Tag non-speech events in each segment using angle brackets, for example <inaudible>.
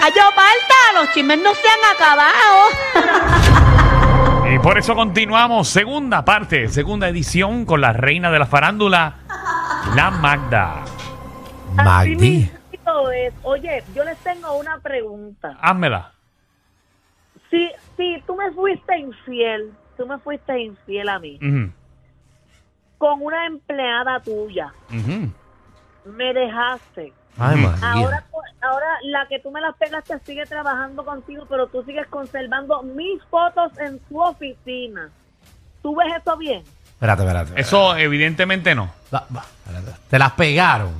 Cayo Parta, los chismes no se han acabado. Y por eso continuamos, segunda parte, segunda edición con la reina de la farándula, la Magda. Magdi. Oye, yo les tengo una pregunta. Házmela. Si, si tú me fuiste infiel, tú me fuiste infiel a mí, con una empleada tuya, me dejaste. Ay. Ahora, ahora la que tú me las pegaste sigue trabajando contigo, pero tú sigues conservando mis fotos en tu oficina. ¿Tú ves eso bien? Espérate, espérate. Eso evidentemente no. Va- va, espérate. Te las pegaron.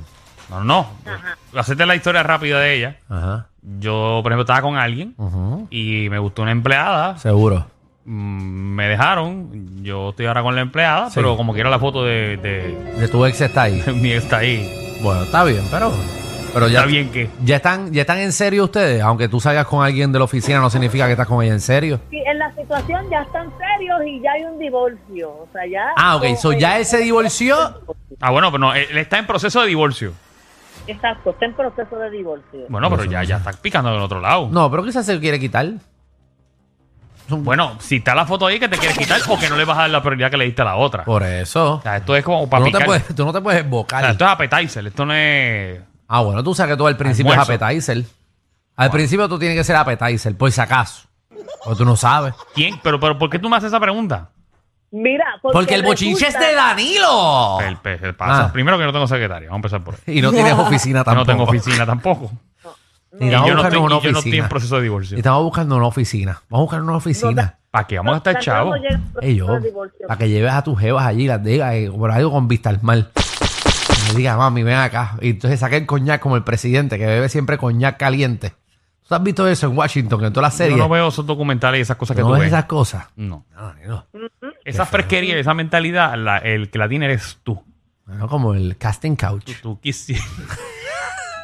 No, no. Ajá. Hacerte la historia rápida de ella. Ajá. Yo, por ejemplo, estaba con alguien Ujú. y me gustó una empleada. Seguro. Mm, Me dejaron. Yo estoy ahora con la empleada, Sí. pero como quiera la foto de, de- De tu ex está ahí. de <laughs> mi ex está ahí. Bueno, está bien, pero. Pero ya. Está bien que. Ya están, ya están en serio ustedes. Aunque tú salgas con alguien de la oficina, no significa que estás con ella en serio. Sí, en la situación ya están serios y ya hay un divorcio. O sea, ya. Ah, ok. So ya él se divorció. Ah, bueno, pero no, él está en proceso de divorcio. Exacto, está en proceso de divorcio. Bueno, pero ya, ya está picando del otro lado. No, pero quizás se quiere quitar. Bueno, si está la foto ahí que te quieres quitar o que no le vas a dar la prioridad que le diste a la otra. Por eso. O sea, esto es como Tú para no, te picar. puedes, tú no te puedes O bocar. sea, esto es appetizer, esto no es... Ah, bueno, tú sabes que tú al principio Almuerzo. es appetizer. Al principio tú tienes que ser appetizer, por si acaso. O tú no sabes. ¿Quién? Pero, pero ¿por qué tú me haces esa pregunta? Mira, porque, Porque el bochinche es de Danilo. El, el pasa. Ah. Primero que no tengo secretaria, vamos a empezar por ahí. Y no tienes <laughs> oficina Yo tampoco. no tengo oficina tampoco. Y Y yo no, estoy, una y yo no estoy oficina. en proceso de Y divorcio. estamos buscando una oficina. Vamos a buscar una oficina. ¿Para qué? Vamos a estar chavos. llega en Ey, yo, proceso de divorcio. para que lleves a tus jevas allí, las digas, eh, por algo con vista al mal. Le diga, mami, ven acá. Y entonces saque el coñac como el presidente, que bebe siempre coñac caliente. ¿Tú has visto eso en Washington, en todas las Yo series? no veo esos documentales y esas cosas que ¿No tú ves esas cosas? No. No, Danilo. Esa fresquería, esa mentalidad, la- el que la tiene eres tú. Bueno, como el casting couch. Tú quisieras. <laughs>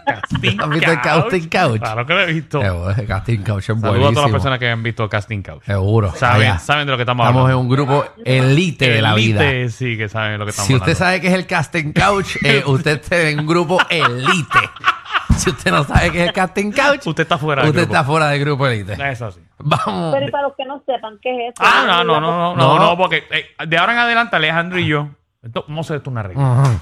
casting ¿Has visto el casting couch? Claro que lo he visto. Eh, bueno, el casting couch es Saludos a todas las personas que han visto Casting Couch. Seguro. Saben, Allá. saben de lo que estamos, Estamos en hablando. un grupo elite de la vida. Elite, Sí, que saben de lo que estamos Si usted hablando. sabe que es el casting couch, eh, <laughs> usted está en un grupo elite. Si usted no sabe qué es el casting couch, Usted está fuera del usted grupo. está fuera del grupo elite. Es así. Vamos. Pero y para los que no sepan qué es eso. Ah, no, no, no, no, no, No. no, porque eh, de ahora en adelante Alejandro y yo, esto, vamos a hacer esto una regla. Ujú.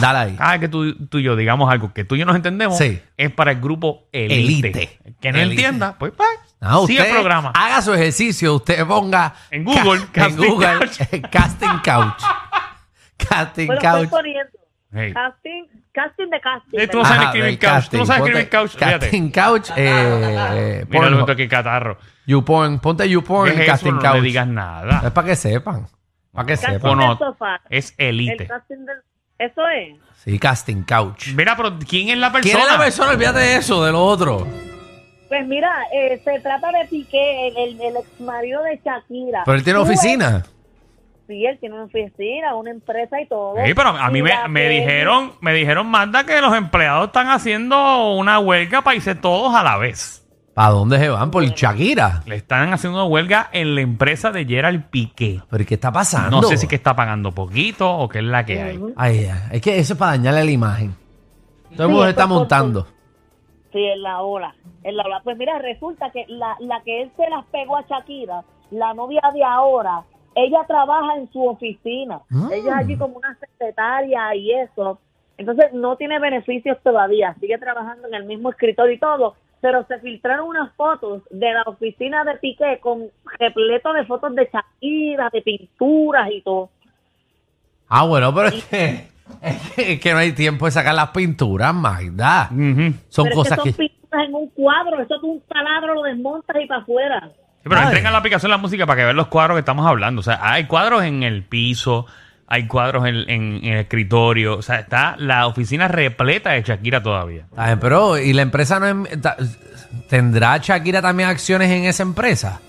Dale ahí. Cada vez que tú, tú y yo digamos algo que tú y yo nos entendemos, Sí. es para el grupo elite. Elite. El Que no Elite. entienda, pues, pues No, sigue usted el programa. Haga su ejercicio, usted ponga En Google, ca- en casting Google couch. eh, casting couch. Casting Bueno, estoy couch. poniendo. Hey. Casting, casting de casting. Eh, tú no ¿verdad? sabes escribir del couch. Tú no sabes Ponte escribir couch. Fíjate. Casting couch. Eh, <laughs> Mira lo que catarro. YouPorn. Ponte YouPorn ¿Qué en es eso? casting No couch. le digas nada. Es para que sepan. Para que Casting sepan. del sofá. Es El elite. casting del... Eso es. Sí, casting couch. Mira, pero ¿quién es la persona? ¿Quién es la persona? Olvídate de eso, de lo otro. Pues mira, eh, se trata de Piqué, el, el, el ex marido de Shakira. Pero él tiene Tú oficina. Sí, él tiene una oficina, una empresa y todo. Sí, pero a mí Y me, la me que- dijeron, me dijeron, Magda, que los empleados están haciendo una huelga para irse todos a la vez. ¿Para dónde se van? Por Shakira. Le están haciendo una huelga en la empresa de Gerald Piqué. ¿Pero ¿y qué está pasando? No sé si que está pagando poquito o qué es la que hay. Ay, es que eso es para dañarle la imagen. Todo el Sí, mundo se está montando. Sí, en la ola. En la ola. Pues mira, resulta que la, la que él se las pegó a Shakira, la novia de ahora, ella trabaja en su oficina. Mm. Ella es allí como una secretaria y eso. Entonces no tiene beneficios todavía. Sigue trabajando en el mismo escritorio y todo. Pero se filtraron unas fotos de la oficina de Piqué con repleto de fotos de Shakira, de pinturas y todo. Ah, bueno, pero es que, es que, es que no hay tiempo de sacar las pinturas, Magda. Ujú. Son Pero cosas es que son que... pinturas en un cuadro. Eso es un taladro, lo desmontas y para afuera. Sí, pero Ay. entren a la aplicación de la música para que vean los cuadros que estamos hablando. O sea, hay cuadros en el piso, hay cuadros en, en- en el escritorio. O sea, está la oficina repleta de Shakira todavía. Está bien, pero, ¿y la empresa no es- ta- tendrá Shakira también acciones en esa empresa?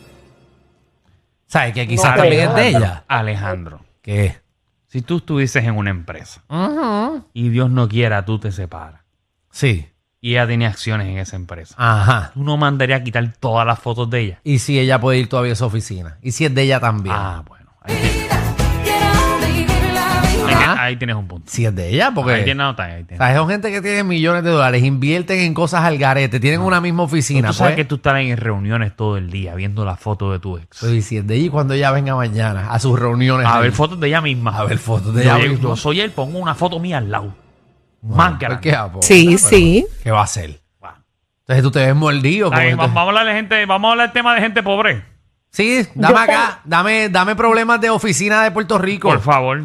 ¿Sabes? Que quizás No también es de ella. Alejandro, ¿Qué? si tú estuvieses en una empresa y Dios no quiera, tú te separas Sí. y ella tiene acciones en esa empresa, Ajá. tú no mandarías a quitar todas las fotos de ella. Y si ella puede ir todavía a su oficina. Y si es de ella también. Ah, bueno. ahí- Ah. Ahí tienes un punto. Si es de ella, porque. Ahí tienes nota, ahí o tienes. sea, son gente que tiene millones de dólares, invierten en cosas al garete, tienen una misma oficina. Tú sabes pues. que tú estás en reuniones todo el día viendo la foto de tu ex. Pues, si es de ella y cuando ella venga mañana a sus reuniones. A ahí. ver fotos de ella misma. A ver fotos de yo, ella yo- misma. yo soy él, pongo una foto mía al lado. Bueno, Más pues, grande. ¿qué hago? Sí, Pero, sí. ¿Qué va a hacer? Entonces tú te ves mordido. Bien, porque vamos, vamos a hablar de gente, vamos a hablar del tema de gente pobre. Sí, dame Yo acá, dame, dame problemas de oficina de Puerto Rico. Por favor.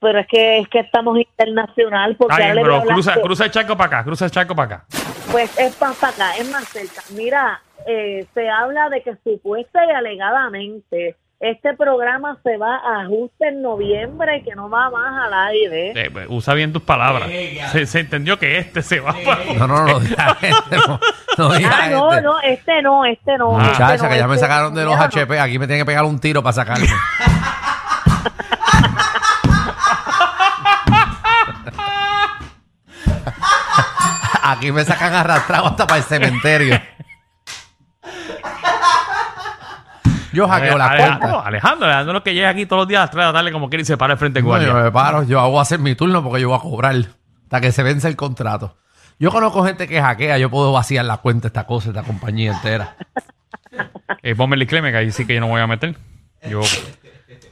Pero es que es que estamos internacional porque Está ahora bien, le voy a pero hablar cruza, cruza el charco para acá, cruza el charco para acá. Pues es para acá, es más cerca. Mira, eh, se habla de que supuesta y alegadamente este programa se va a ajuste en noviembre y que no va más al aire. Eh, pues, usa bien tus palabras. Se, se entendió que este se va para... <laughs> No, no, no, no digas este, no, no digas Ah, no, este. no, este no, este no. Ah. este Muchacha, no, que ya me este- sacaron de los HP, aquí me tienen que pegar un tiro para sacarme. <laughs> aquí me sacan arrastrado hasta para el cementerio. Yo hackeo las Alejandro, cuentas. Alejandro, Alejandro, lo que llega aquí todos los días a las 3 de la tarde como quiere y se para el frente No, guardia. yo me paro, yo hago hacer mi turno porque yo voy a cobrar hasta que se vence el contrato. Yo conozco gente que hackea, yo puedo vaciar la cuenta, esta cosa, esta compañía entera. Eh, ponme el disclaimer que ahí sí que yo no voy a meter. Yo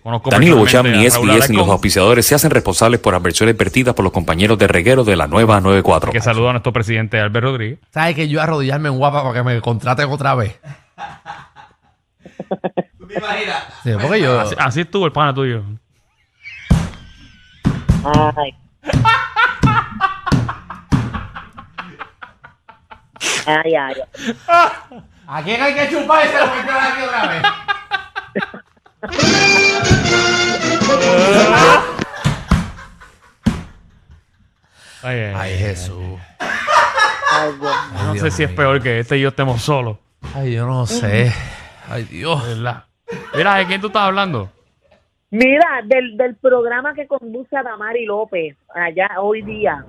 conozco Danilo Bocham, Raúl SBS ni los auspiciadores se hacen responsables por adversiones vertidas por los compañeros de reguero de la nueva 94. Que saluda a nuestro presidente Albert Rodríguez. ¿Sabes que yo arrodillarme en guapa para que me contraten otra vez? <laughs> Sí, porque yo. Así, así estuvo el pana tuyo. Ay. <laughs> Ay, ay. ¿A quién hay que chupar ese lo aquí otra vez? Ay, ay, Ay. Jesús. Yo no Dios sé si es mío. peor que este y yo estemos solos. Ay, yo no sé. Ay, Dios. Mira, ¿de quién tú estás hablando? Mira, del, del programa que conduce a Damari López allá hoy día.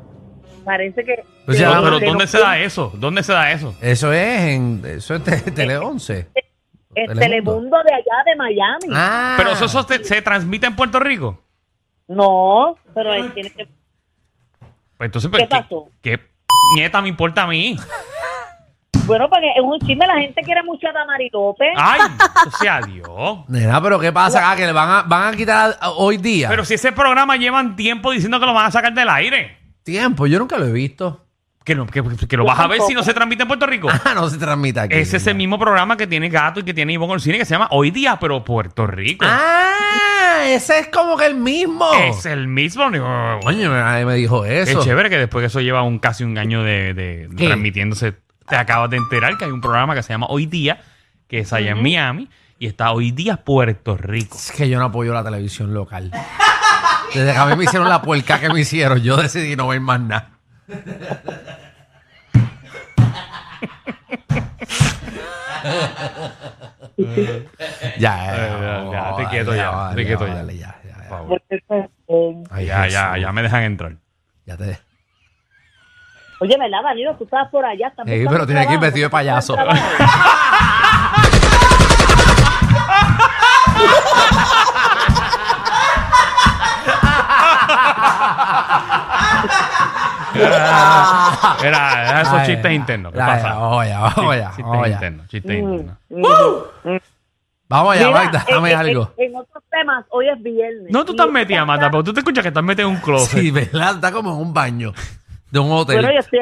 Parece que. O sea, No, Llama- pero ¿dónde se da eso? ¿Dónde se da eso? Eso es en. Eso es te- Tele 11. En Telemundo. Telemundo de allá de Miami. Ah. Pero eso, se transmite en Puerto Rico. No, pero él tiene que. Pues entonces, pues, ¿Qué pasó? ¿Qué, qué nieta me importa a mí? Bueno, porque es un chisme, la gente quiere mucho a Damari López. Ay, o sea, Dios. Nena, pero ¿qué pasa? Que le van a, van a quitar a- hoy día. Pero si ese programa llevan tiempo diciendo que lo van a sacar del aire. Tiempo, yo nunca lo he visto. Que, no- que, que lo vas a ver si no se transmite en Puerto Rico. Ah, no se transmite aquí. Ese es el mismo programa que tiene Gato y que tiene Ivonne Orsini que se llama Hoy Día, pero Puerto Rico. Ah, ese es como que el mismo. Es el mismo. Coño, nadie me dijo Es eso. chévere que después que eso lleva un casi un año de, de transmitiéndose, te acabas de enterar que hay un programa que se llama Hoy Día, que es allá en Miami, y está Hoy Día Puerto Rico. Es que yo no apoyo la televisión local. Desde que a mí me hicieron la puerca que me hicieron, yo decidí no ver más nada. <laughs> ya, ya, ya, te quieto ya, te quieto ya. vale, ya, ya, ya. Ay, Ya, ya, Jesús. ya me dejan entrar. Ya te... Oye, ¿verdad, Danilo? Tú estabas por allá. Sí, pero tiene que ir vestido de payaso. <laughs> <laughs> <laughs> Era, era esos Ay, chistes internos. ¿Qué ya, pasa? ya, vamos allá, vamos allá, Chistes vamos allá. internos, chistes internos. Vamos allá, Mira, Magda, en- dame en- algo. En, otros temas, hoy es viernes. No, tú Y estás metida, tarde- pero tú te escuchas que estás metida en un closet. Sí, ¿verdad? Está como en un baño de un hotel. Bueno, yo estoy,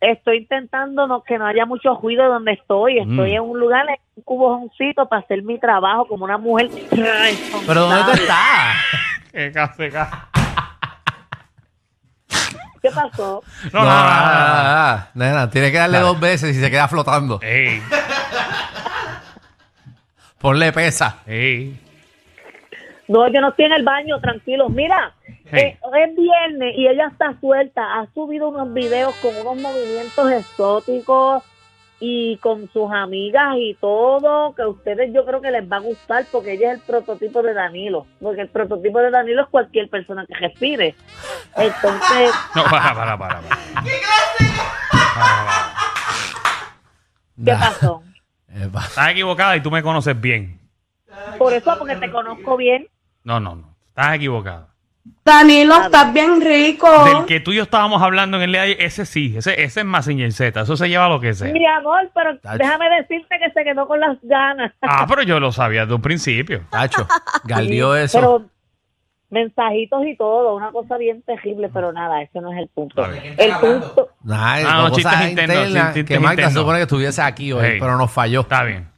estoy intentando no, que no haya mucho ruido donde estoy. Estoy Mm. en un lugar, en un cubojoncito para hacer mi trabajo como una mujer. ¿Pero dónde tú estás? <laughs> Qué caseca. ¿Qué pasó? No, nada, nada. Nena, tiene que darle dos veces y se queda flotando. Ey, <laughs> Ponle pesa. ey. No, yo no estoy en el baño, tranquilo. Mira, Hey. eh, es viernes y ella está suelta. Ha subido unos videos con unos movimientos exóticos y con sus amigas y todo, que a ustedes yo creo que les va a gustar porque ella es el prototipo de Danilo. Porque el prototipo de Danilo es cualquier persona que respire. Entonces, <laughs> No, para, para, para. para. ¿qué Nah. pasó? Eh, Estás equivocada y tú me conoces bien. Por eso, porque te conozco bien. No, no, no. Estás equivocada. Danilo, estás bien rico. Del que tú y yo estábamos hablando en el día de ayer, ese sí, ese, ese es Mazinger Z, eso se lleva lo que sea. Mi amor, pero Tacho. déjame decirte que se quedó con las ganas. Ah, pero yo lo sabía desde un principio. Tacho, galdió <laughs> Sí, eso. Pero mensajitos y todo, una cosa bien terrible, pero nada, ese no es el punto. El punto, Ay, Ah, no, cosas chistes internos, internas que Magda se internos. supone que estuviese aquí hoy, Hey. pero nos falló. Está bien.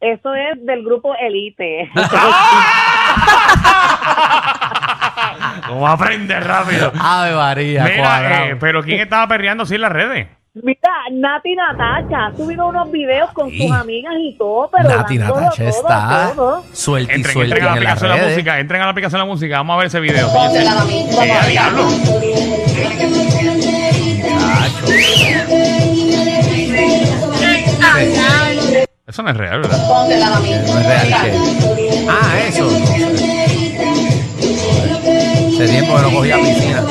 eso es del grupo Elite. <laughs> <laughs> <laughs> ¿Cómo aprende rápido? Ave María, Mira, eh, pero ¿quién estaba perreando así en las redes? Mira, Nati Natacha ha subido unos videos con Sí. sus amigas y todo, pero Nati dándolo Natacha todo, está todo. suelta y Entren, suelta entren a la en las aplicación de la redes. música, entren a la aplicación de la música, vamos a ver ese video. Eh, a diablo. Eso no es real, ¿verdad? No es real que- Ah, eso. Hace tiempo que no cogía piscina.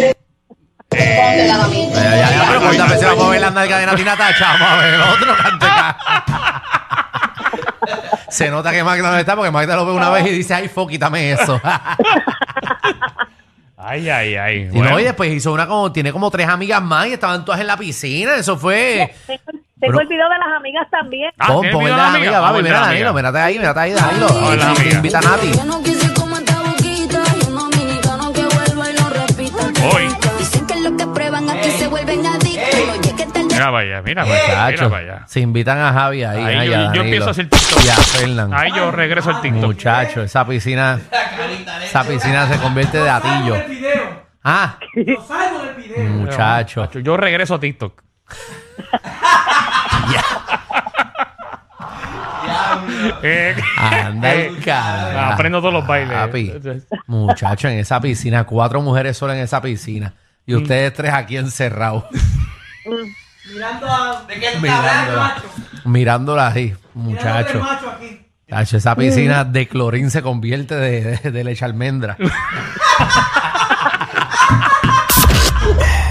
Eh, Ya, ya, ya, pero ¿cuántas veces vamos a ver la nalga de Nati Natacha? Vamos a ver el otro canteca. Se nota que Magda no está porque Magda lo ve una vez y dice, ay, fo, quítame eso. ay, ay, ay. y Bueno, no, y después hizo una como, tiene como tres amigas más y estaban todas en la piscina. Eso fue. Tengo, tengo Pero- el video de las amigas también. Ah, pon, ¿tiene pon el de las la amigas, amiga? papi. Vamos, Mira, la Danilo, mírate ahí, mírate ahí, Danilo. La amiga. Invita a Nati. Mira para allá, mira allá, mira Muchachos, se invitan a Javi ahí. Ahí yo- a yo Danilo. empiezo a hacer TikTok. Y a Fernan. Ahí yo regreso al TikTok. Muchacho, esa piscina. Esa piscina se convierte de atillo. Ah, muchacho. Yo regreso a TikTok. Eh, Anda eh, el cara. Aprendo todos los bailes. Papi, muchacho, en esa piscina, cuatro mujeres solas en esa piscina. Y Mm. ustedes tres aquí encerrados. Mirando a. ¿De qué Mirándola. Mirándola ahí, muchacho. macho aquí. Muchacho, esa piscina de clorín se convierte de, de, de leche almendra. <laughs>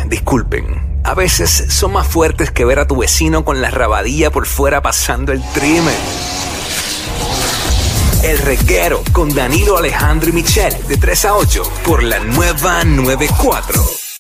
Disculpen, a veces son más fuertes que ver a tu vecino con la rabadilla por fuera pasando el trimen. El reguero con Danilo Alejandro y Michel de 3 a 8 por la nueva 94.